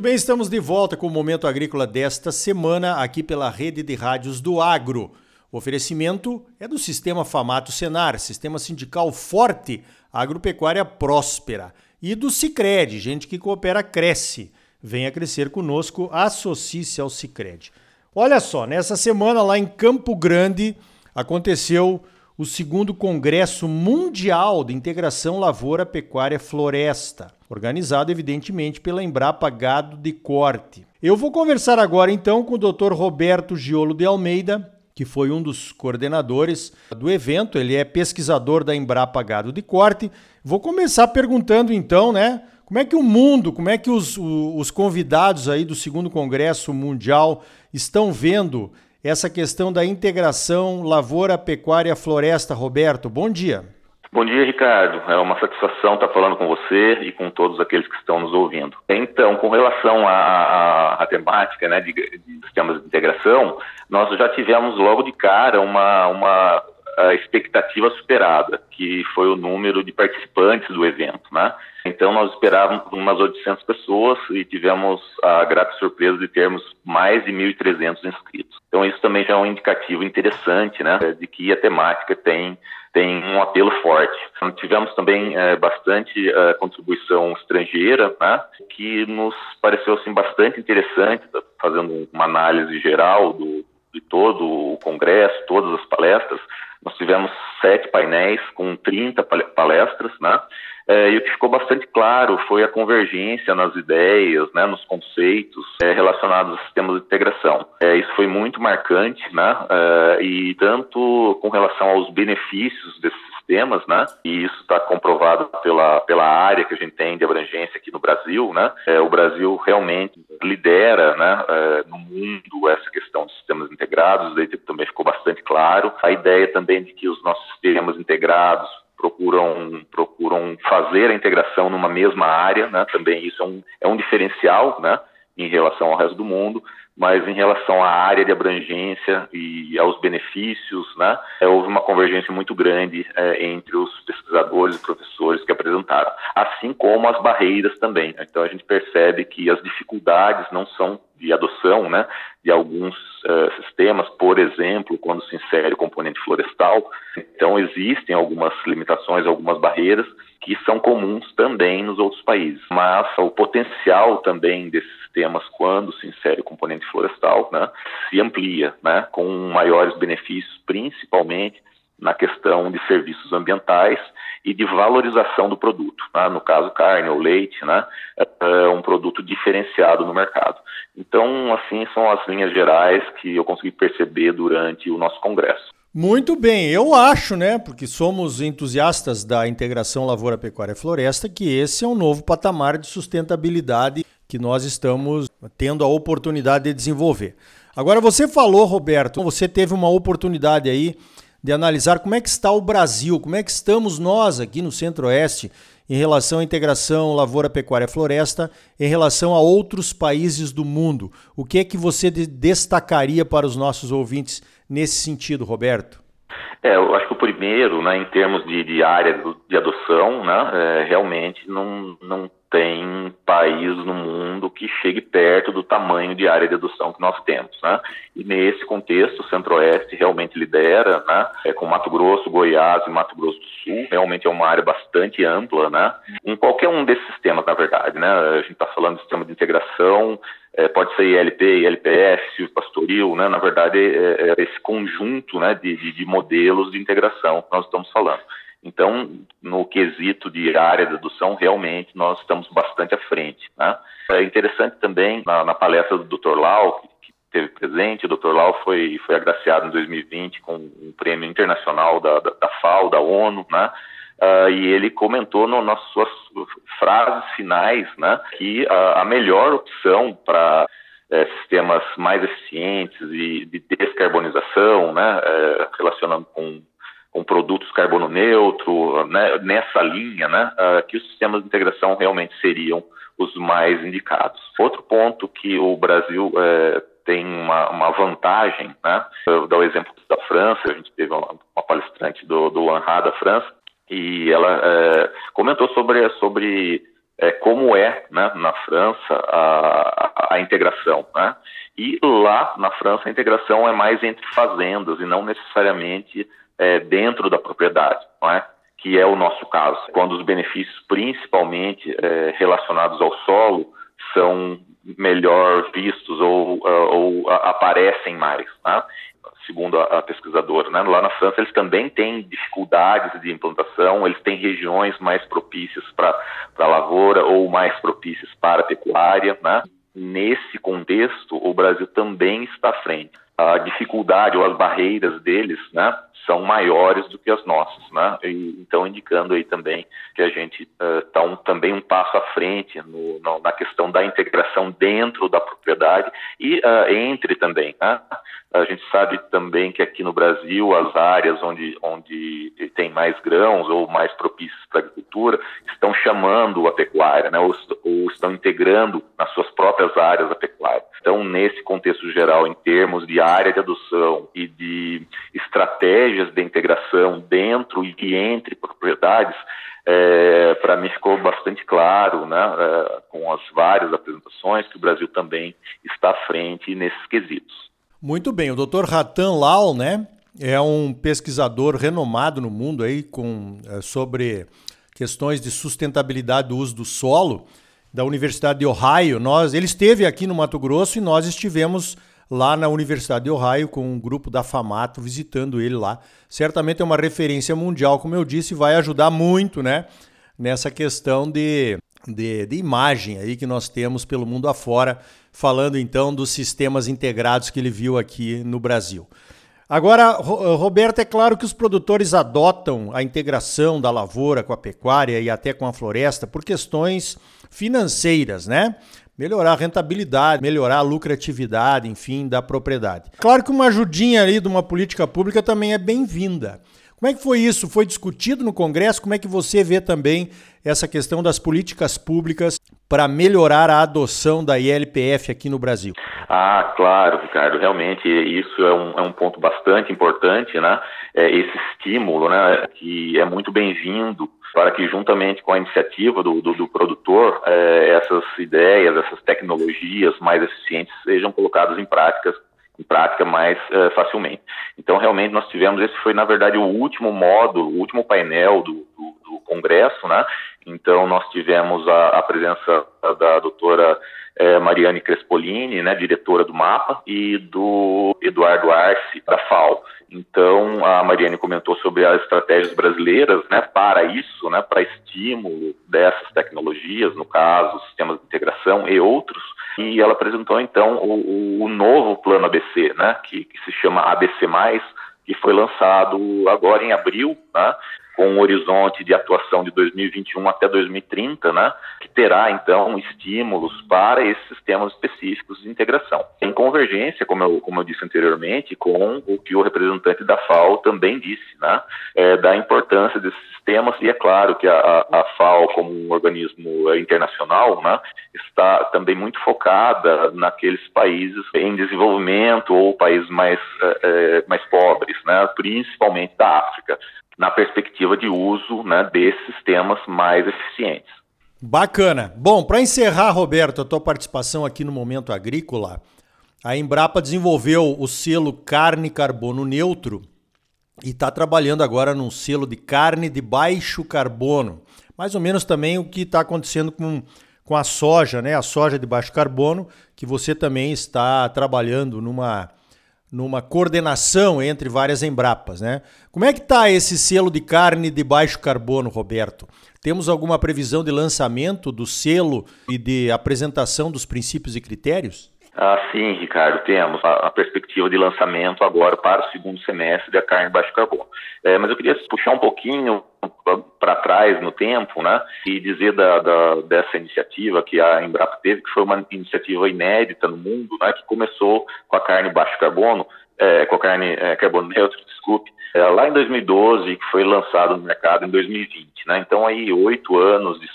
Muito bem, estamos de volta com o Momento Agrícola desta semana, aqui pela rede de rádios do Agro. O oferecimento é do Sistema Famato Senar, Sistema Sindical Forte, Agropecuária Próspera. E do Cicred, gente que coopera cresce. Venha crescer conosco, associe-se ao Cicred. Olha só, nessa semana lá em Campo Grande aconteceu o segundo Congresso Mundial de Integração Lavoura, Pecuária Floresta, organizado evidentemente pela Embrapa Gado de Corte. Eu vou conversar agora então com o Dr. Roberto Giolo de Almeida, que foi um dos coordenadores do evento, ele é pesquisador da Embrapa Gado de Corte. Vou começar perguntando então, né, como é que o mundo, como é que os, os convidados aí do segundo Congresso Mundial estão vendo essa questão da integração lavoura, pecuária, floresta. Roberto, bom dia. Bom dia, Ricardo. É uma satisfação estar falando com você e com todos aqueles que estão nos ouvindo. Então, com relação à, temática né, de, de, sistemas de integração, nós já tivemos logo de cara uma, uma expectativa superada, que foi o número de participantes do evento, né? Então nós esperávamos umas 800 pessoas e tivemos a grata surpresa de termos mais de 1.300 inscritos. Então isso também já é um indicativo interessante, né, de que a temática tem tem um apelo forte. Tivemos também é, bastante é, contribuição estrangeira, né, que nos pareceu assim bastante interessante, fazendo uma análise geral do, de todo o congresso, todas as palestras. Nós tivemos sete painéis com 30 palestras, né? É, e o que ficou bastante claro foi a convergência nas ideias, né, nos conceitos é, relacionados a sistemas de integração. É, isso foi muito marcante, né, é, e tanto com relação aos benefícios desses sistemas, né, e isso está comprovado pela, pela área que a gente tem de abrangência aqui no Brasil, né, é, o Brasil realmente lidera, né, é, no mundo essa questão de sistemas integrados, daí também ficou bastante claro. A ideia também de que os nossos sistemas integrados procuram, procuram fazer a integração numa mesma área, né? também isso é um, é um diferencial né? em relação ao resto do mundo, mas em relação à área de abrangência e aos benefícios, né? É, houve uma convergência muito grande é, entre os pesquisadores e professores que apresentaram, assim como as barreiras também. Então a gente percebe que as dificuldades não são de adoção né, de alguns uh, sistemas, por exemplo, quando se insere o componente florestal. Então, existem algumas limitações, algumas barreiras que são comuns também nos outros países. Mas o potencial também desses sistemas, quando se insere o componente florestal, né, se amplia, né, com maiores benefícios, principalmente na questão de serviços ambientais e de valorização do produto. Né? No caso, carne ou leite, né? é um produto diferenciado no mercado. Então, assim, são as linhas gerais que eu consegui perceber durante o nosso congresso. Muito bem, eu acho, né, porque somos entusiastas da integração lavoura, pecuária e floresta, que esse é um novo patamar de sustentabilidade que nós estamos tendo a oportunidade de desenvolver. Agora, você falou, Roberto, você teve uma oportunidade aí de analisar como é que está o Brasil, como é que estamos nós aqui no Centro-Oeste em relação à integração lavoura, pecuária, floresta, em relação a outros países do mundo. O que é que você destacaria para os nossos ouvintes nesse sentido, Roberto? É, eu acho que o primeiro, né, em termos de, de área de adoção, né, é, realmente não, não tem país no mundo que chegue perto do tamanho de área de adoção que nós temos, né? E nesse contexto, o Centro-Oeste realmente lidera, né? É, com Mato Grosso, Goiás e Mato Grosso do Sul, realmente é uma área bastante ampla, né? Em qualquer um desses sistemas, na verdade, né? A gente está falando de sistema de integração, é, pode ser ILP, ILPF, pastoril, né? Na verdade, é, é esse conjunto, né? De, de, de modelos de integração que nós estamos falando. Então, no quesito de área de adoção, realmente nós estamos bastante à frente. Né? É interessante também, na, na palestra do Dr. Lau, que, que teve presente, o Dr. Lau foi, foi agraciado em 2020 com um prêmio internacional da, da, da FAO, da ONU, né? Uh, e ele comentou no, nas suas frases finais né, que a, a melhor opção para é, sistemas mais eficientes e de descarbonização, né, é, relacionando com com produtos carbono neutro, né, nessa linha, né, uh, que os sistemas de integração realmente seriam os mais indicados. Outro ponto que o Brasil uh, tem uma, uma, vantagem, né, eu vou dar o exemplo da França, a gente teve uma, uma palestrante do, do ANRA da França, e ela uh, comentou sobre, sobre é, como é né, na França a, a, a integração. Né? E lá na França a integração é mais entre fazendas e não necessariamente é, dentro da propriedade, não é? que é o nosso caso, quando os benefícios, principalmente é, relacionados ao solo, são melhor vistos ou, uh, ou aparecem mais. Né? Segundo a, a pesquisadora. Né? Lá na França, eles também têm dificuldades de implantação, eles têm regiões mais propícias para lavoura ou mais propícias para pecuária. Né? Nesse contexto, o Brasil também está à frente. A dificuldade ou as barreiras deles né, são maiores do que as nossas, né? E, então indicando aí também que a gente está uh, um, também um passo à frente no, no, na questão da integração dentro da propriedade e uh, entre também. Né? A gente sabe também que aqui no Brasil as áreas onde, onde tem mais grãos ou mais propícias para agricultura estão chamando a pecuária, né? ou, ou estão integrando nas suas próprias áreas a pecuária. Então, nesse contexto geral, em termos de área de adoção e de estratégias de integração dentro e entre propriedades, é, para mim ficou bastante claro, né, é, com as várias apresentações, que o Brasil também está à frente nesses quesitos. Muito bem, o Dr. Ratan Lau, né, é um pesquisador renomado no mundo aí com, é, sobre questões de sustentabilidade do uso do solo da Universidade de Ohio. Nós, ele esteve aqui no Mato Grosso e nós estivemos lá na Universidade de Ohio com um grupo da Famato visitando ele lá. Certamente é uma referência mundial, como eu disse, vai ajudar muito, né, nessa questão de, de, de imagem aí que nós temos pelo mundo afora, falando então dos sistemas integrados que ele viu aqui no Brasil. Agora, Roberto, é claro que os produtores adotam a integração da lavoura com a pecuária e até com a floresta por questões financeiras, né? Melhorar a rentabilidade, melhorar a lucratividade, enfim, da propriedade. Claro que uma ajudinha ali de uma política pública também é bem-vinda. Como é que foi isso? Foi discutido no Congresso? Como é que você vê também essa questão das políticas públicas para melhorar a adoção da ILPF aqui no Brasil? Ah, claro, Ricardo. Realmente isso é um, é um ponto bastante importante, né? É esse estímulo, né? Que é muito bem-vindo para que, juntamente com a iniciativa do, do, do produtor, é, essas ideias, essas tecnologias mais eficientes sejam colocadas em práticas em prática mais uh, facilmente. Então, realmente, nós tivemos, esse foi, na verdade, o último módulo, o último painel do, do Congresso, né? Então, nós tivemos a, a presença da doutora eh, Mariane Crespolini, né, diretora do MAPA, e do Eduardo Arce, da FAO. Então, a Mariane comentou sobre as estratégias brasileiras né, para isso, né, para estímulo dessas tecnologias, no caso, sistemas de integração e outros, e ela apresentou, então, o, o novo plano ABC, né, que, que, se chama ABC+, que foi lançado agora em abril, né, com um horizonte de atuação de 2021 até 2030, né, que terá então estímulos para esses sistemas específicos de integração. Em convergência, como eu, como eu disse anteriormente, com o que o representante da FAO também disse, né, é, da importância desses sistemas, e é claro que a, a FAO, como um organismo internacional, né, está também muito focada naqueles países em desenvolvimento ou países mais, é, mais pobres, né, principalmente da África na perspectiva de uso né, desses sistemas mais eficientes. Bacana. Bom, para encerrar, Roberto, a tua participação aqui no Momento Agrícola, a Embrapa desenvolveu o selo Carne Carbono Neutro e está trabalhando agora num selo de carne de baixo carbono. Mais ou menos também o que está acontecendo com, com a soja, né? A soja de baixo carbono, que você também está trabalhando numa numa coordenação entre várias Embrapas, né? Como é que está esse selo de carne de baixo carbono, Roberto? Temos alguma previsão de lançamento do selo e de apresentação dos princípios e critérios? Ah, sim, Ricardo, temos a, a, perspectiva de lançamento agora para o segundo semestre da carne baixo carbono. É, mas eu queria puxar um pouquinho para trás no tempo, né, e dizer da, da, dessa iniciativa que a Embrapa teve, que foi uma iniciativa inédita no mundo, né, que começou com a carne baixo carbono, é, com a carne é, carbono neutro, desculpe, é, lá em 2012, que foi lançado no mercado em 2020. Né? Então, aí, oito anos de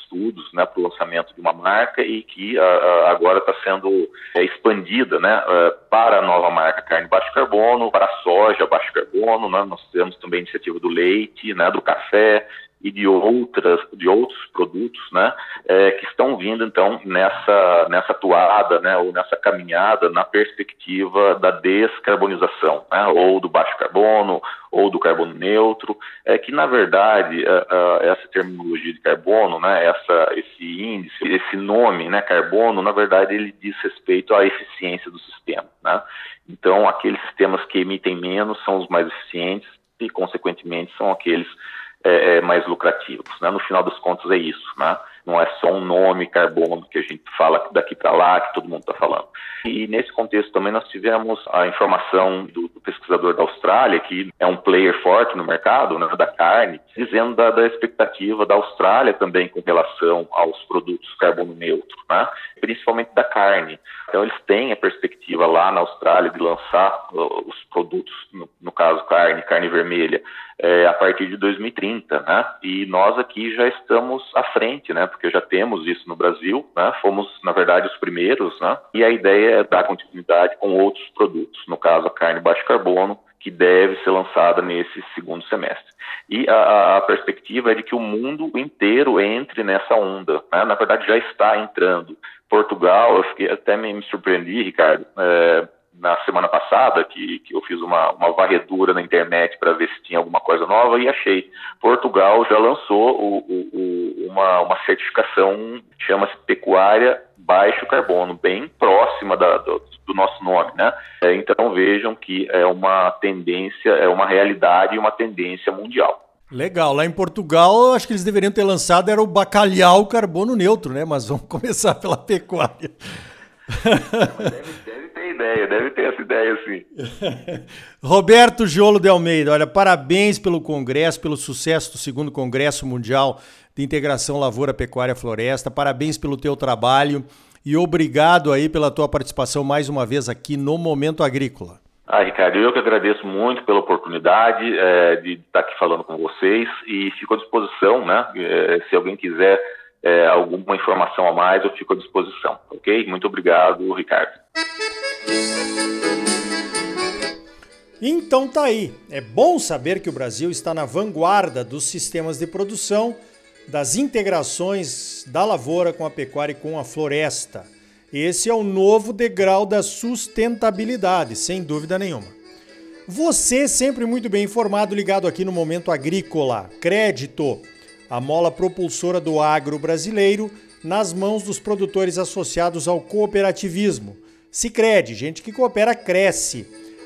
né, para o lançamento de uma marca e que a, a, agora está sendo é, expandida né, é, para a nova marca carne baixo carbono, para a soja baixo carbono. Né? Nós temos também a iniciativa do leite, né, do café e de outras de outros produtos, né, é, que estão vindo então nessa nessa toada, né, ou nessa caminhada na perspectiva da descarbonização, né, ou do baixo carbono ou do carbono neutro, é que na verdade essa terminologia de carbono, né, essa esse índice, esse nome, né, carbono, na verdade ele diz respeito à eficiência do sistema, né. Então aqueles sistemas que emitem menos são os mais eficientes e consequentemente são aqueles é, é, mais lucrativos. Né? No final das contas é isso, né? não é só um nome carbono que a gente fala daqui para lá, que todo mundo está falando. E nesse contexto também nós tivemos a informação do, do, pesquisador da Austrália, que é um player forte no mercado né, da carne, dizendo da, da, expectativa da Austrália também com relação aos produtos carbono neutro, né, principalmente da carne. Então eles têm a perspectiva lá na Austrália de lançar uh, os produtos, no, no, caso carne, carne vermelha, é, a partir de 2030, né? E nós aqui já estamos à frente, né? Porque já temos isso no Brasil, né? Fomos, na verdade, os primeiros, né? E a ideia é dar continuidade com outros produtos, no caso a carne baixo carbono, que deve ser lançada nesse segundo semestre. E a, a, perspectiva é de que o mundo inteiro entre nessa onda. Né? Na verdade, já está entrando. Portugal, eu fiquei, até me, surpreendi, Ricardo, é, na semana passada, que, que eu fiz uma, uma varredura na internet para ver se tinha alguma coisa nova e achei. Portugal já lançou o, o, o, uma, uma certificação, chama-se Pecuária Baixo Carbono, bem próxima da, do, do, nosso nome, né? É, então vejam que é uma tendência, é uma realidade e uma tendência mundial. Legal. Lá em Portugal, acho que eles deveriam ter lançado era o bacalhau carbono neutro, né? Mas vamos começar pela pecuária. Deve, deve ideia, deve ter essa ideia sim. Roberto Giolo de Almeida, olha, parabéns pelo congresso, pelo sucesso do segundo Congresso Mundial de Integração Lavoura, Pecuária Floresta. Parabéns pelo teu trabalho e obrigado aí pela tua participação mais uma vez aqui no Momento Agrícola. Ah, Ricardo, eu que agradeço muito pela oportunidade é, de estar aqui falando com vocês e fico à disposição, né? É, se alguém quiser é, alguma informação a mais, eu fico à disposição, ok? Muito obrigado, Ricardo. Então tá aí. É bom saber que o Brasil está na vanguarda dos sistemas de produção, das integrações da lavoura com a pecuária e com a floresta. Esse é o novo degrau da sustentabilidade, sem dúvida nenhuma. Você sempre muito bem informado, ligado aqui no Momento Agrícola. Crédito, a mola propulsora do agro brasileiro nas mãos dos produtores associados ao cooperativismo. Sicredi, gente que coopera cresce.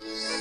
Thank you.